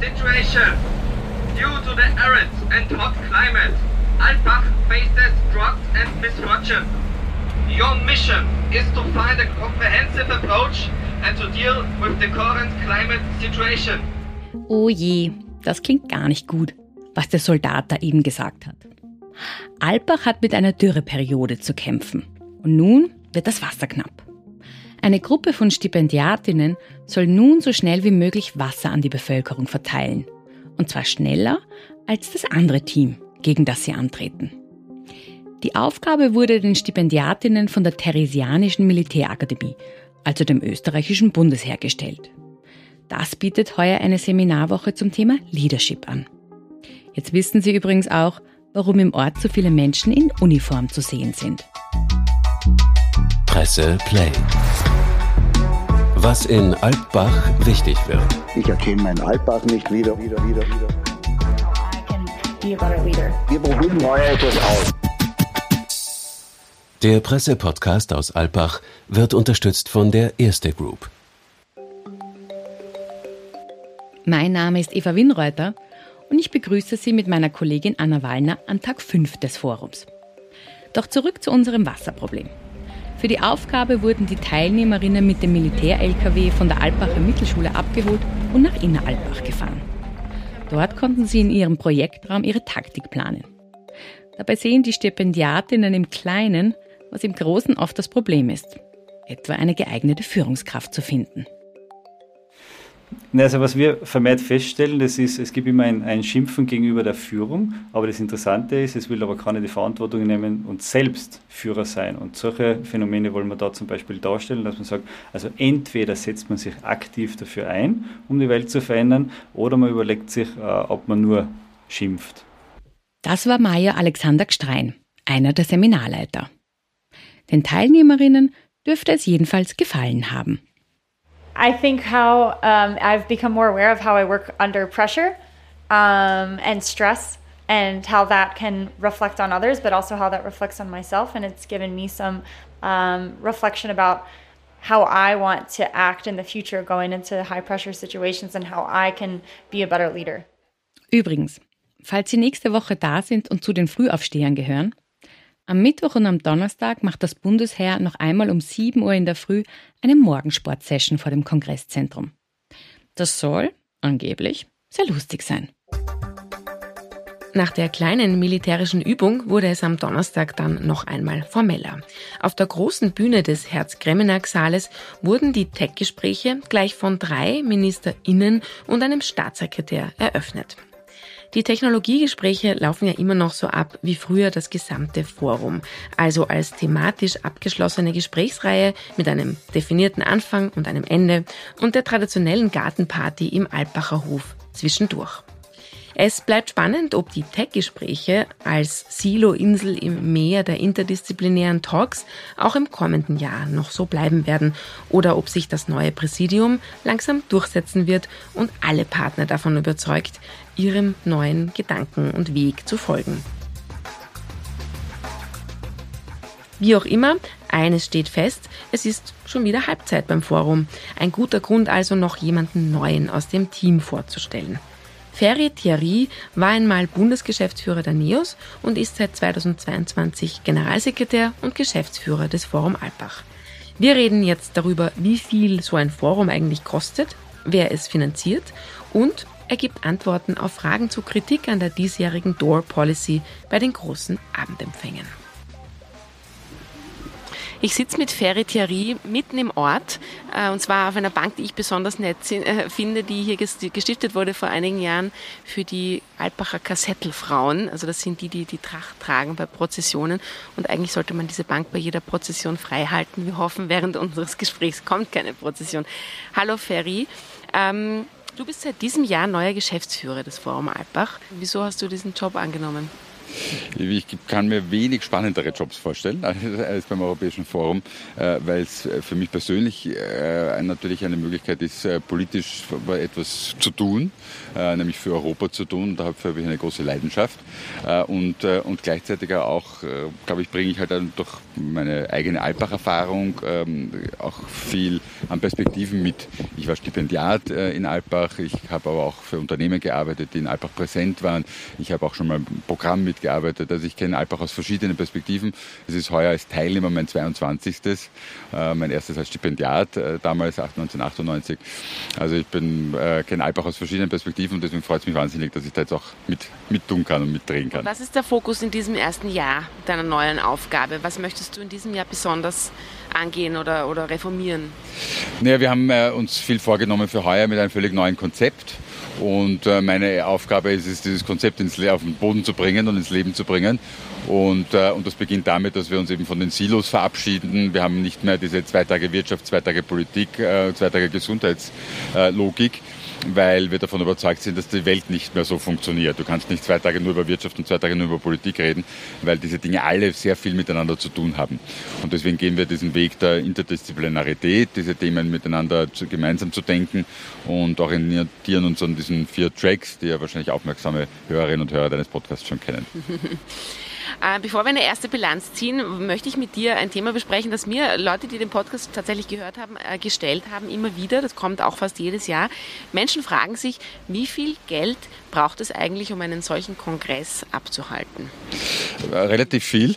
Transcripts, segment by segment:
Situation. Due to the arid and hot climate, Alpbach faces drought and misfortune. Your mission is to find a comprehensive approach and to deal with the current climate situation. Oh je, das klingt gar nicht gut, was der Soldat da eben gesagt hat. Alpbach hat mit einer Dürreperiode zu kämpfen. Und nun wird das Wasser knapp. Eine Gruppe von Stipendiatinnen soll nun so schnell wie möglich Wasser an die Bevölkerung verteilen. Und zwar schneller als das andere Team, gegen das sie antreten. Die Aufgabe wurde den Stipendiatinnen von der Theresianischen Militärakademie, also dem österreichischen Bundesheer, gestellt. Das bietet heuer eine Seminarwoche zum Thema Leadership an. Jetzt wissen Sie übrigens auch, warum im Ort so viele Menschen in Uniform zu sehen sind. Presse Play. Was in Altbach wichtig wird. Ich erkenne meinen Altbach nicht wieder. wieder, wieder, wieder. Wir probieren heuer etwas aus. Der Pressepodcast aus Alpbach wird unterstützt von der Erste Group. Mein Name ist Eva Winreuter und ich begrüße Sie mit meiner Kollegin Anna Wallner an Tag 5 des Forums. Doch zurück zu unserem Wasserproblem. Für die Aufgabe wurden die Teilnehmerinnen mit dem Militär-LKW von der Alpacher Mittelschule abgeholt und nach Inneralbach gefahren. Dort konnten sie in ihrem Projektraum ihre Taktik planen. Dabei sehen die Stipendiatinnen im Kleinen, was im Großen oft das Problem ist, etwa eine geeignete Führungskraft zu finden. Also was wir vermehrt feststellen, das ist, es gibt immer ein, ein, Schimpfen gegenüber der Führung, aber das Interessante ist, es will aber keiner die Verantwortung nehmen und selbst Führer sein. Und solche Phänomene wollen wir da zum Beispiel darstellen, dass man sagt, also entweder setzt man sich aktiv dafür ein, um die Welt zu verändern, oder man überlegt sich, äh, ob man nur schimpft. Das war Maja Alexander Gstrein, einer der Seminarleiter. Den Teilnehmerinnen dürfte es jedenfalls gefallen haben. I think how um, I've become more aware of how I work under pressure um, and stress and how that can reflect on others, but also how that reflects on myself. And it's given me some um, reflection about how I want to act in the future going into high pressure situations and how I can be a better leader. Übrigens, falls Sie nächste Woche da sind und zu den Frühaufstehern gehören, Am Mittwoch und am Donnerstag macht das Bundesheer noch einmal um 7 Uhr in der Früh eine Morgensportsession vor dem Kongresszentrum. Das soll, angeblich, sehr lustig sein. Nach der kleinen militärischen Übung wurde es am Donnerstag dann noch einmal formeller. Auf der großen Bühne des Herz-Kremenag-Saales wurden die Tech-Gespräche gleich von drei MinisterInnen und einem Staatssekretär eröffnet. Die Technologiegespräche laufen ja immer noch so ab wie früher das gesamte Forum, also als thematisch abgeschlossene Gesprächsreihe mit einem definierten Anfang und einem Ende und der traditionellen Gartenparty im Alpacher Hof zwischendurch. Es bleibt spannend, ob die Tech-Gespräche als Silo-Insel im Meer der interdisziplinären Talks auch im kommenden Jahr noch so bleiben werden oder ob sich das neue Präsidium langsam durchsetzen wird und alle Partner davon überzeugt, ihrem neuen Gedanken und Weg zu folgen. Wie auch immer, eines steht fest, es ist schon wieder Halbzeit beim Forum. Ein guter Grund also noch jemanden Neuen aus dem Team vorzustellen. Ferry Thierry war einmal Bundesgeschäftsführer der NEOS und ist seit 2022 Generalsekretär und Geschäftsführer des Forum Alpbach. Wir reden jetzt darüber, wie viel so ein Forum eigentlich kostet, wer es finanziert und er gibt Antworten auf Fragen zu Kritik an der diesjährigen Door Policy bei den großen Abendempfängen. Ich sitze mit Ferry Thierry mitten im Ort, äh, und zwar auf einer Bank, die ich besonders nett äh, finde, die hier gestiftet wurde vor einigen Jahren für die Alpacher Kassettelfrauen. Also das sind die, die die Tracht tragen bei Prozessionen. Und eigentlich sollte man diese Bank bei jeder Prozession frei halten. Wir hoffen, während unseres Gesprächs kommt keine Prozession. Hallo Ferry. Ähm, Du bist seit diesem Jahr neuer Geschäftsführer des Forum Alpbach. Wieso hast du diesen Job angenommen? Ich kann mir wenig spannendere Jobs vorstellen als beim Europäischen Forum, äh, weil es für mich persönlich äh, natürlich eine Möglichkeit ist, äh, politisch etwas zu tun, nämlich für Europa zu tun. Dafür habe ich eine große Leidenschaft. Und, und gleichzeitig auch, glaube ich, bringe ich halt durch meine eigene Alpbach-Erfahrung ähm, auch viel an Perspektiven mit. Ich war Stipendiat in Alpbach, ich habe aber auch für Unternehmen gearbeitet, die in Alpbach präsent waren. Ich habe auch schon mal ein Programm mitgearbeitet. Also ich kenne Alpbach aus verschiedenen Perspektiven. Es ist heuer als Teilnehmer mein 22. Äh, mein erstes als Stipendiat, äh, damals 1998. Also ich bin, äh, kenne Alpbach aus verschiedenen Perspektiven und deswegen freut es mich wahnsinnig, dass ich da jetzt auch mit, mit tun kann und mitdrehen kann. Was ist der Fokus in diesem ersten Jahr deiner neuen Aufgabe? Was möchtest du in diesem Jahr besonders angehen oder, oder reformieren? Naja, wir haben äh, uns viel vorgenommen für heuer mit einem völlig neuen Konzept. Und äh, meine Aufgabe ist es, dieses Konzept ins, auf den Boden zu bringen und ins Leben zu bringen. Und, äh, und das beginnt damit, dass wir uns eben von den Silos verabschieden. Wir haben nicht mehr diese zwei Tage Wirtschaft, zwei Tage Politik, äh, zwei Tage Gesundheitslogik, weil wir davon überzeugt sind, dass die Welt nicht mehr so funktioniert. Du kannst nicht zwei Tage nur über Wirtschaft und zwei Tage nur über Politik reden, weil diese Dinge alle sehr viel miteinander zu tun haben. Und deswegen gehen wir diesen Weg der Interdisziplinarität, diese Themen miteinander zu, gemeinsam zu denken und orientieren uns an diesen vier Tracks, die ja wahrscheinlich aufmerksame Hörerinnen und Hörer deines Podcasts schon kennen. Äh, bevor wir eine erste Bilanz ziehen, möchte ich mit dir ein Thema besprechen, das mir Leute, die den Podcast tatsächlich gehört haben, äh, gestellt haben, immer wieder. Das kommt auch fast jedes Jahr. Menschen fragen sich, wie viel Geld braucht es eigentlich, um einen solchen Kongress abzuhalten? Äh, relativ viel.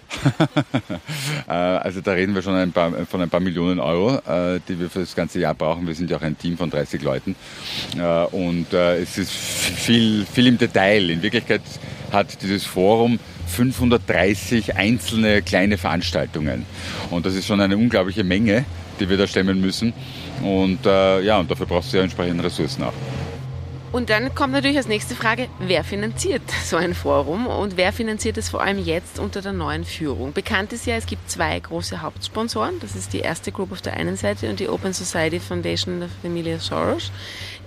also da reden wir schon ein paar, von ein paar Millionen Euro, die wir für das ganze Jahr brauchen. Wir sind ja auch ein Team von 30 Leuten. Und es ist viel, viel im Detail. In Wirklichkeit hat dieses Forum 530 einzelne kleine Veranstaltungen. Und das ist schon eine unglaubliche Menge, die wir da stemmen müssen. Und äh, ja, und dafür brauchst du ja entsprechende Ressourcen auch. Und dann kommt natürlich als nächste Frage, wer finanziert so ein Forum und wer finanziert es vor allem jetzt unter der neuen Führung? Bekannt ist ja, es gibt zwei große Hauptsponsoren. Das ist die erste Group auf der einen Seite und die Open Society Foundation der Familie Soros,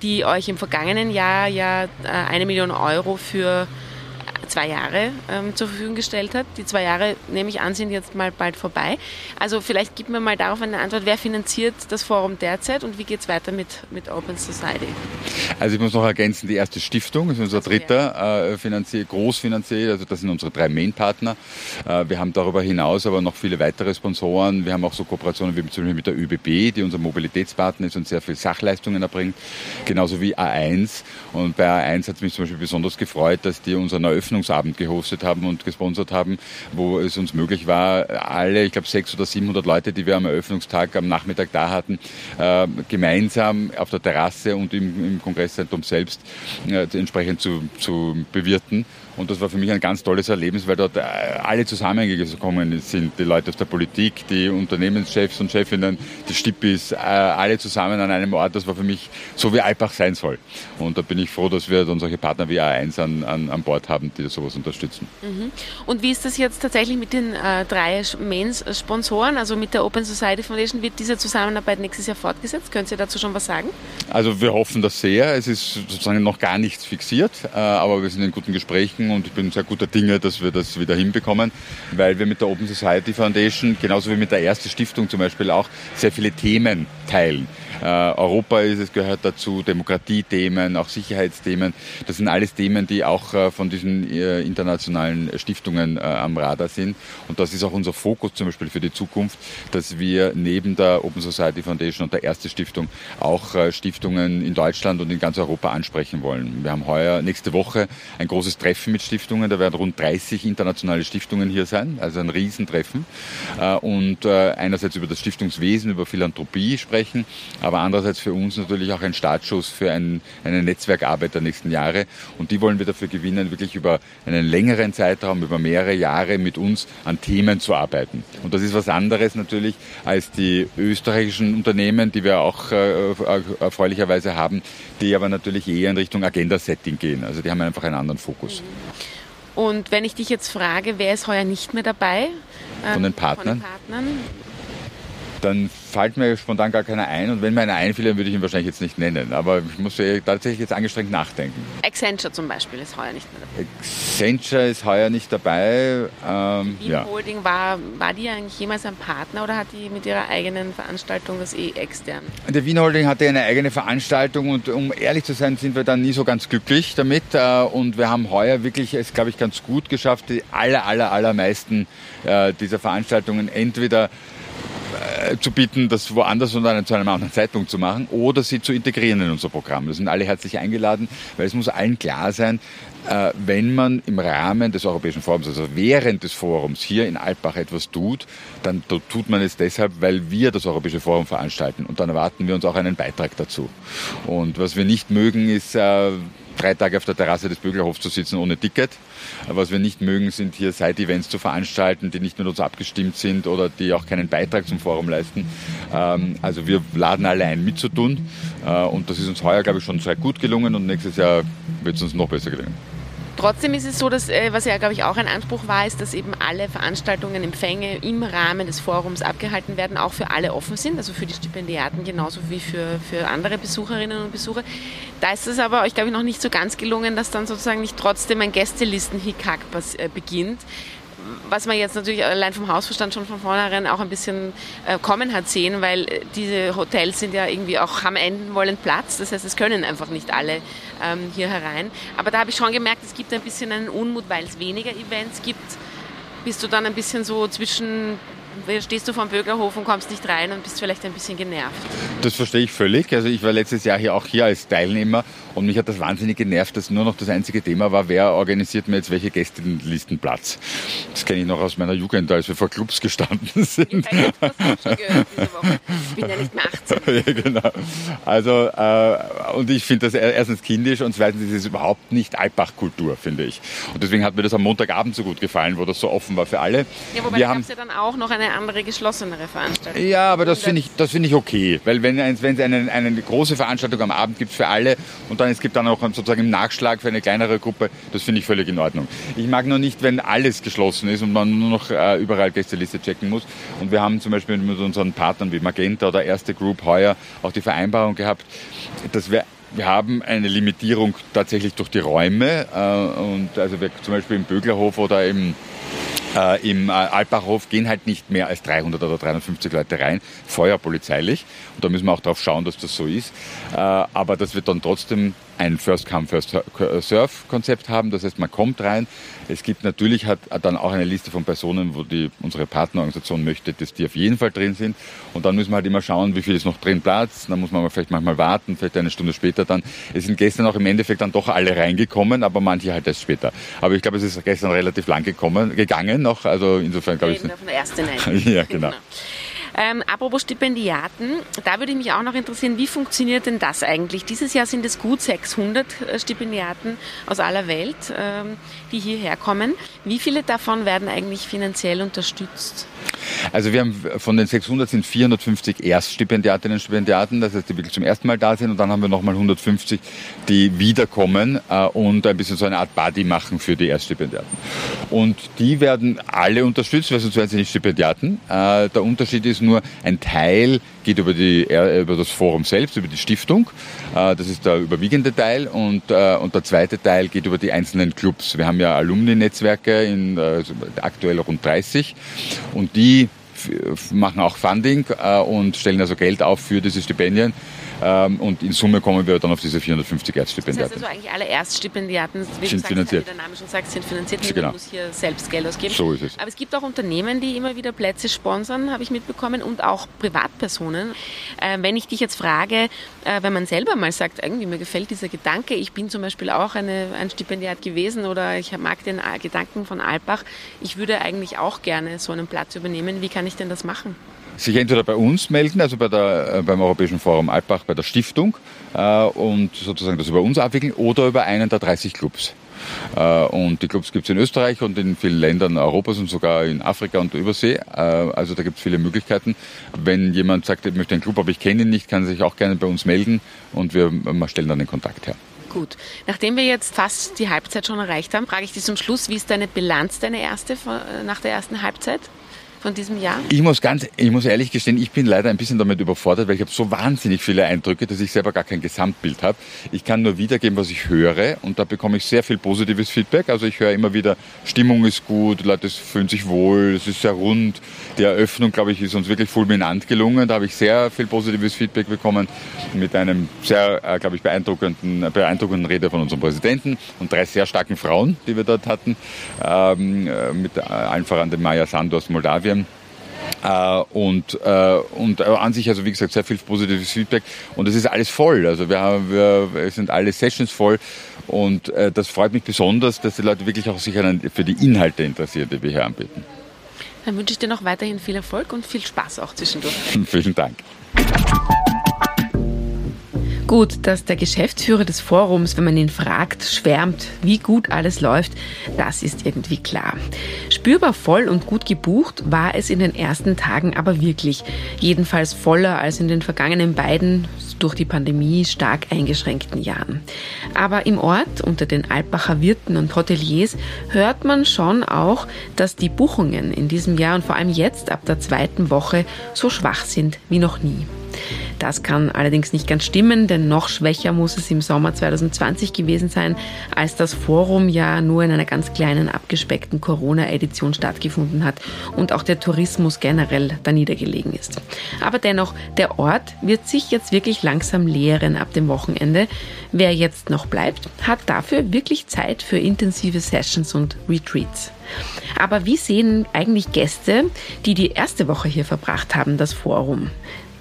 die euch im vergangenen Jahr ja äh, eine Million Euro für zwei Jahre ähm, zur Verfügung gestellt hat. Die zwei Jahre, nehme ich an, sind jetzt mal bald vorbei. Also vielleicht gib mir mal darauf eine Antwort, wer finanziert das Forum derzeit und wie geht es weiter mit, mit Open Society? Also ich muss noch ergänzen, die erste Stiftung ist unser also, dritter äh, Finanzier, Großfinanzier, also das sind unsere drei Main-Partner. Äh, wir haben darüber hinaus aber noch viele weitere Sponsoren. Wir haben auch so Kooperationen wie zum Beispiel mit der ÖBB, die unser Mobilitätspartner ist und sehr viel Sachleistungen erbringt, genauso wie A1. Und bei A1 hat es mich zum Beispiel besonders gefreut, dass die unseren Eröffnungs Eröffnungsabend gehostet haben und gesponsert haben, wo es uns möglich war, alle, ich glaube, 600 oder 700 Leute, die wir am Eröffnungstag am Nachmittag da hatten, äh, gemeinsam auf der Terrasse und im, im Kongresszentrum selbst äh, entsprechend zu, zu bewirten. Und das war für mich ein ganz tolles Erlebnis, weil dort äh, alle zusammengekommen sind. Die Leute aus der Politik, die Unternehmenschefs und Chefinnen, die Stippis, äh, alle zusammen an einem Ort. Das war für mich so, wie Alpbach sein soll. Und da bin ich froh, dass wir dann solche Partner wie A1 an, an, an Bord haben, die sowas unterstützen. Mhm. Und wie ist das jetzt tatsächlich mit den äh, drei Main-Sponsoren, also mit der Open Society Foundation? Wird diese Zusammenarbeit nächstes Jahr fortgesetzt? Können Sie dazu schon was sagen? Also wir hoffen das sehr. Es ist sozusagen noch gar nichts fixiert, äh, aber wir sind in guten Gesprächen und ich bin sehr guter Dinge, dass wir das wieder hinbekommen, weil wir mit der Open Society Foundation, genauso wie mit der Erste Stiftung zum Beispiel auch, sehr viele Themen teilen. Äh, Europa ist es, gehört dazu, Demokratiethemen, auch Sicherheitsthemen. Das sind alles Themen, die auch äh, von diesen äh, internationalen Stiftungen äh, am Radar sind. Und das ist auch unser Fokus zum Beispiel für die Zukunft, dass wir neben der Open Society Foundation und der Erste Stiftung auch äh, Stiftungen in Deutschland und in ganz Europa ansprechen wollen. Wir haben heuer nächste Woche ein großes Treffen mit Stiftungen. Da werden rund 30 internationale Stiftungen hier sein, also ein Riesentreffen. Äh, und einerseits über das Stiftungswesen, über Philanthropie sprechen, aber andererseits für uns natürlich auch ein Startschuss für ein, eine Netzwerkarbeit der nächsten Jahre. Und die wollen wir dafür gewinnen, wirklich über einen längeren Zeitraum, über mehrere Jahre mit uns an Themen zu arbeiten. Und das ist was anderes natürlich als die österreichischen Unternehmen, die wir auch äh, erfreulicherweise haben, die aber natürlich eher in Richtung Agenda-Setting gehen. Also die haben einfach einen anderen Fokus. Und wenn ich dich jetzt frage, wer ist heuer nicht mehr dabei? Von den Partnern? Von den Partnern dann fällt mir spontan gar keiner ein. Und wenn mir einer einfiel, dann würde ich ihn wahrscheinlich jetzt nicht nennen. Aber ich muss tatsächlich jetzt angestrengt nachdenken. Accenture zum Beispiel ist heuer nicht mehr dabei. Accenture ist heuer nicht dabei. Ähm, ja. Holding, war, war die eigentlich jemals ein Partner oder hat die mit ihrer eigenen Veranstaltung das eh extern? Der Wien Holding hatte eine eigene Veranstaltung und um ehrlich zu sein, sind wir dann nie so ganz glücklich damit. Äh, und wir haben heuer wirklich es, glaube ich, ganz gut geschafft, die aller, aller, allermeisten äh, dieser Veranstaltungen entweder zu bieten, das woanders und zu einem anderen Zeitpunkt zu machen oder sie zu integrieren in unser Programm. Das sind alle herzlich eingeladen, weil es muss allen klar sein, äh, wenn man im Rahmen des Europäischen Forums, also während des Forums hier in Alpbach etwas tut, dann tut man es deshalb, weil wir das Europäische Forum veranstalten und dann erwarten wir uns auch einen Beitrag dazu. Und was wir nicht mögen, ist äh, drei Tage auf der Terrasse des Böglerhofs zu sitzen ohne Ticket. Was wir nicht mögen, sind hier Side-Events zu veranstalten, die nicht mit uns abgestimmt sind oder die auch keinen Beitrag zum Forum leisten. Ähm, also wir laden alle ein, mitzutun. Äh, und das ist uns heuer, glaube ich, schon sehr gut gelungen und nächstes Jahr wird es uns noch besser gelingen. Trotzdem ist es so, dass, äh, was ja, glaube ich, auch ein Anspruch war, ist, dass eben alle Veranstaltungen, Empfänge im Rahmen des Forums abgehalten werden, auch für alle offen sind, also für die Stipendiaten genauso wie für, für andere Besucherinnen und Besucher. Da ist es aber euch, glaube ich, noch nicht so ganz gelungen, dass dann sozusagen nicht trotzdem ein Gästelisten-Hickhack äh, beginnt was man jetzt natürlich allein vom Hausverstand schon von vornherein auch ein bisschen äh, kommen hat sehen, weil äh, diese Hotels sind ja irgendwie auch, haben enden wollen Platz. Das heißt, es können einfach nicht alle ähm, hier herein. Aber da habe ich schon gemerkt, es gibt ein bisschen einen Unmut, weil es weniger Events gibt. Bist du dann ein bisschen so zwischen stehst du vom Bürgerhof und kommst nicht rein und bist vielleicht ein bisschen genervt. Das verstehe ich völlig. Also ich war letztes Jahr hier auch hier als Teilnehmer und mich hat das wahnsinnig genervt, dass nur noch das einzige Thema war, wer organisiert mir jetzt welche Gästelistenplatz. Das kenne ich noch aus meiner Jugend, als wir vor Clubs gestanden sind. Ich, bin ja nicht mehr 18. ja, genau. Also, äh, und ich finde das erstens kindisch und zweitens ist es überhaupt nicht Alpbach-Kultur, finde ich. Und deswegen hat mir das am Montagabend so gut gefallen, wo das so offen war für alle. Ja, wobei wir ja dann auch noch eine andere geschlossenere Veranstaltung. Ja, aber das finde ich, das ich okay. Weil wenn, wenn es eine, eine große Veranstaltung am Abend gibt für alle und dann es gibt dann auch sozusagen im Nachschlag für eine kleinere Gruppe, das finde ich völlig in Ordnung. Ich mag nur nicht, wenn alles geschlossen ist und man nur noch äh, überall Gästeliste checken muss. Und wir haben zum Beispiel mit unseren Partnern wie Magenta oder Erste Group heuer auch die Vereinbarung gehabt, dass wir wir haben eine Limitierung tatsächlich durch die Räume. Äh, und also wir zum Beispiel im Böglerhof oder im äh, Im äh, Alpbachhof gehen halt nicht mehr als 300 oder 350 Leute rein, feuerpolizeilich. Und da müssen wir auch darauf schauen, dass das so ist. Äh, aber das wird dann trotzdem ein First-Come, First-Serve-Konzept haben. Das heißt, man kommt rein. Es gibt natürlich hat dann auch eine Liste von Personen, wo die, unsere Partnerorganisation möchte, dass die auf jeden Fall drin sind. Und dann müssen wir halt immer schauen, wie viel ist noch drin Platz. Dann muss man vielleicht manchmal warten, vielleicht eine Stunde später dann. Es sind gestern auch im Endeffekt dann doch alle reingekommen, aber manche halt erst später. Aber ich glaube, es ist gestern relativ lang gekommen, gegangen noch. Also insofern glaube ich. Von der ersten ja, genau. genau. Ähm, apropos Stipendiaten, da würde ich mich auch noch interessieren, wie funktioniert denn das eigentlich? Dieses Jahr sind es gut 600 äh, Stipendiaten aus aller Welt, ähm, die hierher kommen. Wie viele davon werden eigentlich finanziell unterstützt? Also wir haben von den 600 sind 450 Erststipendiatinnen und Stipendiaten, das heißt, die wirklich zum ersten Mal da sind und dann haben wir nochmal 150, die wiederkommen äh, und ein bisschen so eine Art Buddy machen für die Erststipendiaten. Und die werden alle unterstützt, weil sonst wären sie nicht Stipendiaten. Äh, der Unterschied ist nur, ein Teil geht über, die, über das Forum selbst, über die Stiftung. Äh, das ist der überwiegende Teil und, äh, und der zweite Teil geht über die einzelnen Clubs. Wir haben ja Alumni-Netzwerke, in, äh, aktuell rund 30 und die machen auch Funding und stellen also Geld auf für diese Stipendien. Ähm, und in Summe kommen wir dann auf diese 450 Erststipendiaten. Das heißt also eigentlich alle Erststipendiaten, wie sind finanziert. wie der Name schon sagt, sind finanziert. Niemand genau. muss hier selbst Geld ausgeben. So ist es. Aber es gibt auch Unternehmen, die immer wieder Plätze sponsern, habe ich mitbekommen, und auch Privatpersonen. Äh, wenn ich dich jetzt frage, äh, wenn man selber mal sagt, irgendwie mir gefällt dieser Gedanke, ich bin zum Beispiel auch eine, ein Stipendiat gewesen oder ich mag den Gedanken von Alpbach, ich würde eigentlich auch gerne so einen Platz übernehmen, wie kann ich denn das machen? Sich entweder bei uns melden, also bei der, äh, beim Europäischen Forum Alpbach, bei der Stiftung äh, und sozusagen das über uns abwickeln oder über einen der 30 Clubs. Äh, und die Clubs gibt es in Österreich und in vielen Ländern Europas und sogar in Afrika und Übersee. Äh, also da gibt es viele Möglichkeiten. Wenn jemand sagt, ich möchte einen Club, aber ich kenne ihn nicht, kann er sich auch gerne bei uns melden und wir stellen dann den Kontakt her. Gut. Nachdem wir jetzt fast die Halbzeit schon erreicht haben, frage ich dich zum Schluss, wie ist deine Bilanz, deine erste nach der ersten Halbzeit? Von diesem Jahr? Ich muss ganz, ich muss ehrlich gestehen, ich bin leider ein bisschen damit überfordert, weil ich habe so wahnsinnig viele Eindrücke, dass ich selber gar kein Gesamtbild habe. Ich kann nur wiedergeben, was ich höre und da bekomme ich sehr viel positives Feedback. Also ich höre immer wieder, Stimmung ist gut, Leute fühlen sich wohl, es ist sehr rund. Die Eröffnung, glaube ich, ist uns wirklich fulminant gelungen. Da habe ich sehr viel positives Feedback bekommen mit einem sehr, äh, glaube ich, beeindruckenden, beeindruckenden Rede von unserem Präsidenten und drei sehr starken Frauen, die wir dort hatten, ähm, äh, mit äh, allen voran dem Maya Sandu aus Moldawien. Uh, und, uh, und uh, an sich, also wie gesagt, sehr viel positives Feedback und es ist alles voll. Also wir, haben, wir es sind alle Sessions voll und das freut mich besonders, dass die Leute wirklich auch sich für die Inhalte interessieren, die wir hier anbieten. Dann wünsche ich dir noch weiterhin viel Erfolg und viel Spaß auch zwischendurch. Vielen Dank. Gut, dass der Geschäftsführer des Forums, wenn man ihn fragt, schwärmt, wie gut alles läuft, das ist irgendwie klar. Spürbar voll und gut gebucht war es in den ersten Tagen aber wirklich. Jedenfalls voller als in den vergangenen beiden durch die Pandemie stark eingeschränkten Jahren. Aber im Ort unter den Alpacher Wirten und Hoteliers hört man schon auch, dass die Buchungen in diesem Jahr und vor allem jetzt ab der zweiten Woche so schwach sind wie noch nie. Das kann allerdings nicht ganz stimmen, denn noch schwächer muss es im Sommer 2020 gewesen sein, als das Forum ja nur in einer ganz kleinen abgespeckten Corona-Edition stattgefunden hat und auch der Tourismus generell da niedergelegen ist. Aber dennoch, der Ort wird sich jetzt wirklich langsam leeren ab dem Wochenende. Wer jetzt noch bleibt, hat dafür wirklich Zeit für intensive Sessions und Retreats. Aber wie sehen eigentlich Gäste, die die erste Woche hier verbracht haben, das Forum?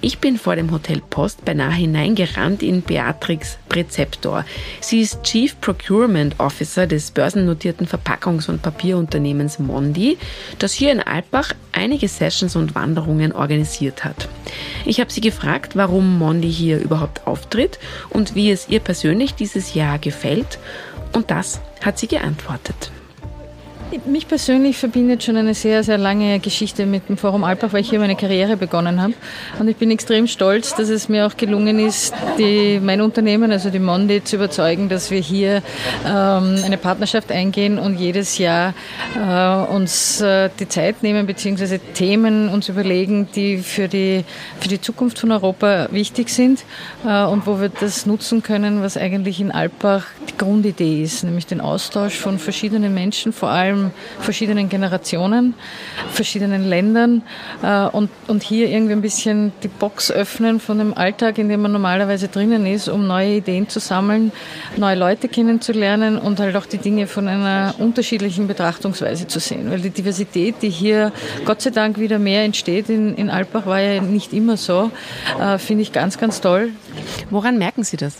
Ich bin vor dem Hotel Post beinahe hineingerannt in Beatrix Präzeptor. Sie ist Chief Procurement Officer des börsennotierten Verpackungs- und Papierunternehmens Mondi, das hier in Alpbach einige Sessions und Wanderungen organisiert hat. Ich habe sie gefragt, warum Mondi hier überhaupt auftritt und wie es ihr persönlich dieses Jahr gefällt. Und das hat sie geantwortet. Mich persönlich verbindet schon eine sehr, sehr lange Geschichte mit dem Forum Alpbach, weil ich hier meine Karriere begonnen habe. Und ich bin extrem stolz, dass es mir auch gelungen ist, die, mein Unternehmen, also die Mondi, zu überzeugen, dass wir hier ähm, eine Partnerschaft eingehen und jedes Jahr äh, uns äh, die Zeit nehmen, beziehungsweise Themen uns überlegen, die für die, für die Zukunft von Europa wichtig sind äh, und wo wir das nutzen können, was eigentlich in Alpbach die Grundidee ist, nämlich den Austausch von verschiedenen Menschen, vor allem verschiedenen Generationen, verschiedenen Ländern äh, und, und hier irgendwie ein bisschen die Box öffnen von dem Alltag, in dem man normalerweise drinnen ist, um neue Ideen zu sammeln, neue Leute kennenzulernen und halt auch die Dinge von einer unterschiedlichen Betrachtungsweise zu sehen. Weil die Diversität, die hier Gott sei Dank wieder mehr entsteht in, in Alpbach, war ja nicht immer so, äh, finde ich ganz, ganz toll. Woran merken Sie das?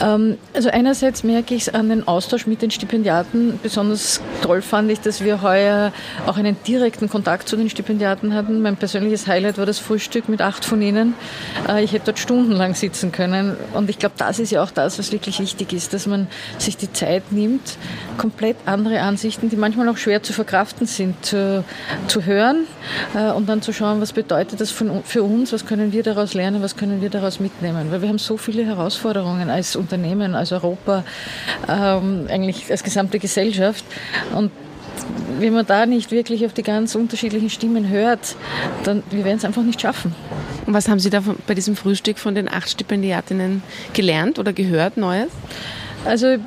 Ähm, also einerseits merke ich es an den Austausch mit den Stipendiaten. Besonders toll fand ich, dass wir heuer auch einen direkten Kontakt zu den Stipendiaten hatten. Mein persönliches Highlight war das Frühstück mit acht von ihnen. Äh, ich hätte dort stundenlang sitzen können. Und ich glaube, das ist ja auch das, was wirklich wichtig ist, dass man sich die Zeit nimmt, komplett andere Ansichten, die manchmal auch schwer zu verkraften sind, zu, zu hören äh, und dann zu schauen, was bedeutet das für uns, was können wir daraus lernen, was können wir daraus mitnehmen. Weil wir haben so viele Herausforderungen als Unternehmen, als Europa, ähm, eigentlich als gesamte Gesellschaft. Und wenn man da nicht wirklich auf die ganz unterschiedlichen Stimmen hört, dann wir werden es einfach nicht schaffen. Und was haben Sie da bei diesem Frühstück von den acht Stipendiatinnen gelernt oder gehört Neues? Also äh,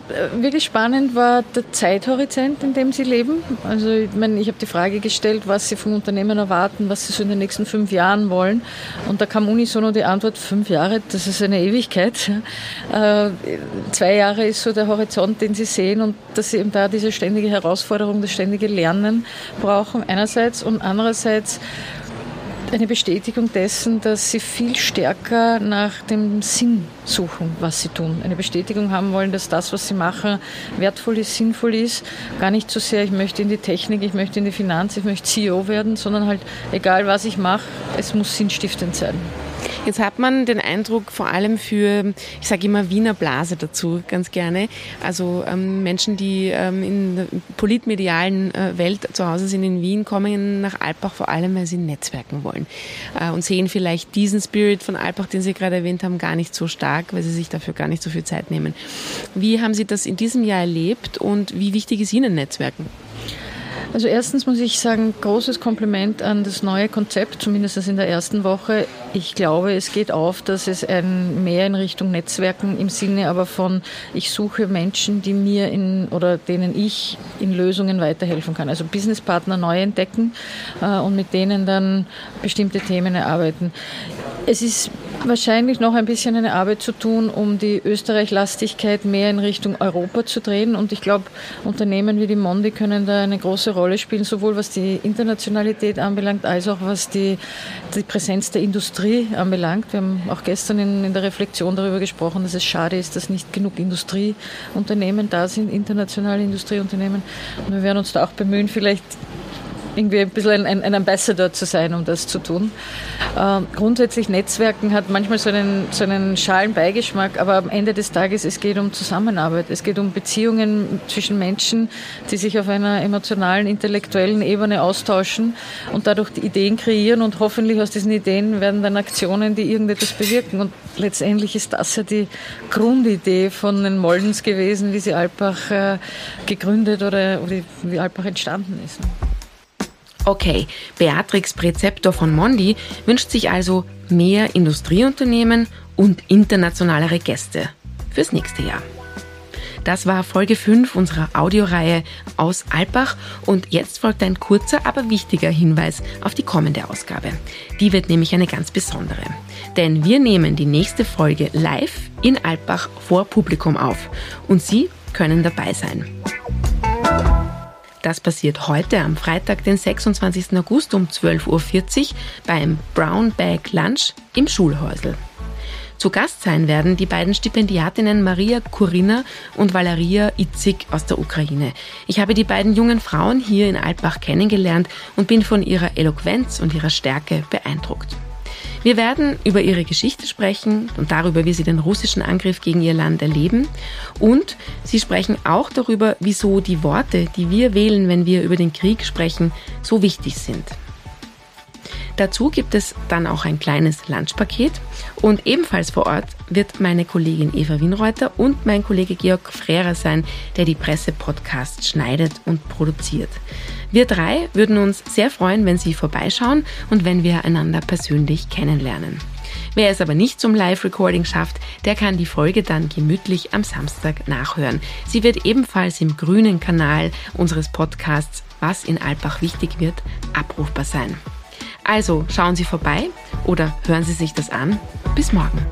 wirklich spannend war der Zeithorizont, in dem Sie leben. Also ich meine, ich habe die Frage gestellt, was Sie vom Unternehmen erwarten, was Sie so in den nächsten fünf Jahren wollen. Und da kam unisono die Antwort, fünf Jahre, das ist eine Ewigkeit. Äh, zwei Jahre ist so der Horizont, den Sie sehen und dass Sie eben da diese ständige Herausforderung, das ständige Lernen brauchen einerseits und andererseits eine Bestätigung dessen, dass sie viel stärker nach dem Sinn suchen, was sie tun. Eine Bestätigung haben wollen, dass das, was sie machen, wertvoll ist, sinnvoll ist. Gar nicht so sehr, ich möchte in die Technik, ich möchte in die Finanz, ich möchte CEO werden, sondern halt, egal was ich mache, es muss sinnstiftend sein. Jetzt hat man den Eindruck, vor allem für, ich sage immer Wiener Blase dazu ganz gerne, also ähm, Menschen, die ähm, in der politmedialen äh, Welt zu Hause sind in Wien, kommen nach Alpbach vor allem, weil sie netzwerken wollen äh, und sehen vielleicht diesen Spirit von Alpbach, den Sie gerade erwähnt haben, gar nicht so stark, weil sie sich dafür gar nicht so viel Zeit nehmen. Wie haben Sie das in diesem Jahr erlebt und wie wichtig ist Ihnen Netzwerken? Also erstens muss ich sagen, großes Kompliment an das neue Konzept, zumindest in der ersten Woche. Ich glaube, es geht auf, dass es ein mehr in Richtung Netzwerken im Sinne aber von, ich suche Menschen, die mir in oder denen ich in Lösungen weiterhelfen kann. Also Businesspartner neu entdecken äh, und mit denen dann bestimmte Themen erarbeiten. Es ist wahrscheinlich noch ein bisschen eine Arbeit zu tun, um die Österreich-Lastigkeit mehr in Richtung Europa zu drehen. Und ich glaube, Unternehmen wie die Mondi können da eine große Rolle spielen, sowohl was die Internationalität anbelangt, als auch was die, die Präsenz der Industrie anbelangt. Wir haben auch gestern in, in der Reflexion darüber gesprochen, dass es schade ist, dass nicht genug Industrieunternehmen da sind, internationale Industrieunternehmen. Und wir werden uns da auch bemühen, vielleicht irgendwie ein bisschen ein, ein Ambassador zu sein, um das zu tun. Ähm, grundsätzlich Netzwerken hat manchmal so einen, so einen schalen Beigeschmack, aber am Ende des Tages, es geht um Zusammenarbeit. Es geht um Beziehungen zwischen Menschen, die sich auf einer emotionalen, intellektuellen Ebene austauschen und dadurch die Ideen kreieren und hoffentlich aus diesen Ideen werden dann Aktionen, die irgendetwas bewirken. Und letztendlich ist das ja die Grundidee von den Moldens gewesen, wie sie Alpbach äh, gegründet oder, oder wie Alpbach entstanden ist. Okay, Beatrix Präzeptor von Mondi wünscht sich also mehr Industrieunternehmen und internationalere Gäste fürs nächste Jahr. Das war Folge 5 unserer Audioreihe aus Alpbach und jetzt folgt ein kurzer, aber wichtiger Hinweis auf die kommende Ausgabe. Die wird nämlich eine ganz besondere. Denn wir nehmen die nächste Folge live in Alpbach vor Publikum auf und Sie können dabei sein. Das passiert heute am Freitag, den 26. August um 12.40 Uhr beim Brown Bag Lunch im Schulhäusl. Zu Gast sein werden die beiden Stipendiatinnen Maria Kurina und Valeria Itzig aus der Ukraine. Ich habe die beiden jungen Frauen hier in Altbach kennengelernt und bin von ihrer Eloquenz und ihrer Stärke beeindruckt. Wir werden über ihre Geschichte sprechen und darüber, wie sie den russischen Angriff gegen ihr Land erleben. Und sie sprechen auch darüber, wieso die Worte, die wir wählen, wenn wir über den Krieg sprechen, so wichtig sind. Dazu gibt es dann auch ein kleines Lunchpaket und ebenfalls vor Ort wird meine Kollegin Eva Winreuter und mein Kollege Georg Frera sein, der die Presse-Podcasts schneidet und produziert. Wir drei würden uns sehr freuen, wenn Sie vorbeischauen und wenn wir einander persönlich kennenlernen. Wer es aber nicht zum Live-Recording schafft, der kann die Folge dann gemütlich am Samstag nachhören. Sie wird ebenfalls im grünen Kanal unseres Podcasts Was in Alpbach wichtig wird, abrufbar sein. Also schauen Sie vorbei oder hören Sie sich das an. Bis morgen.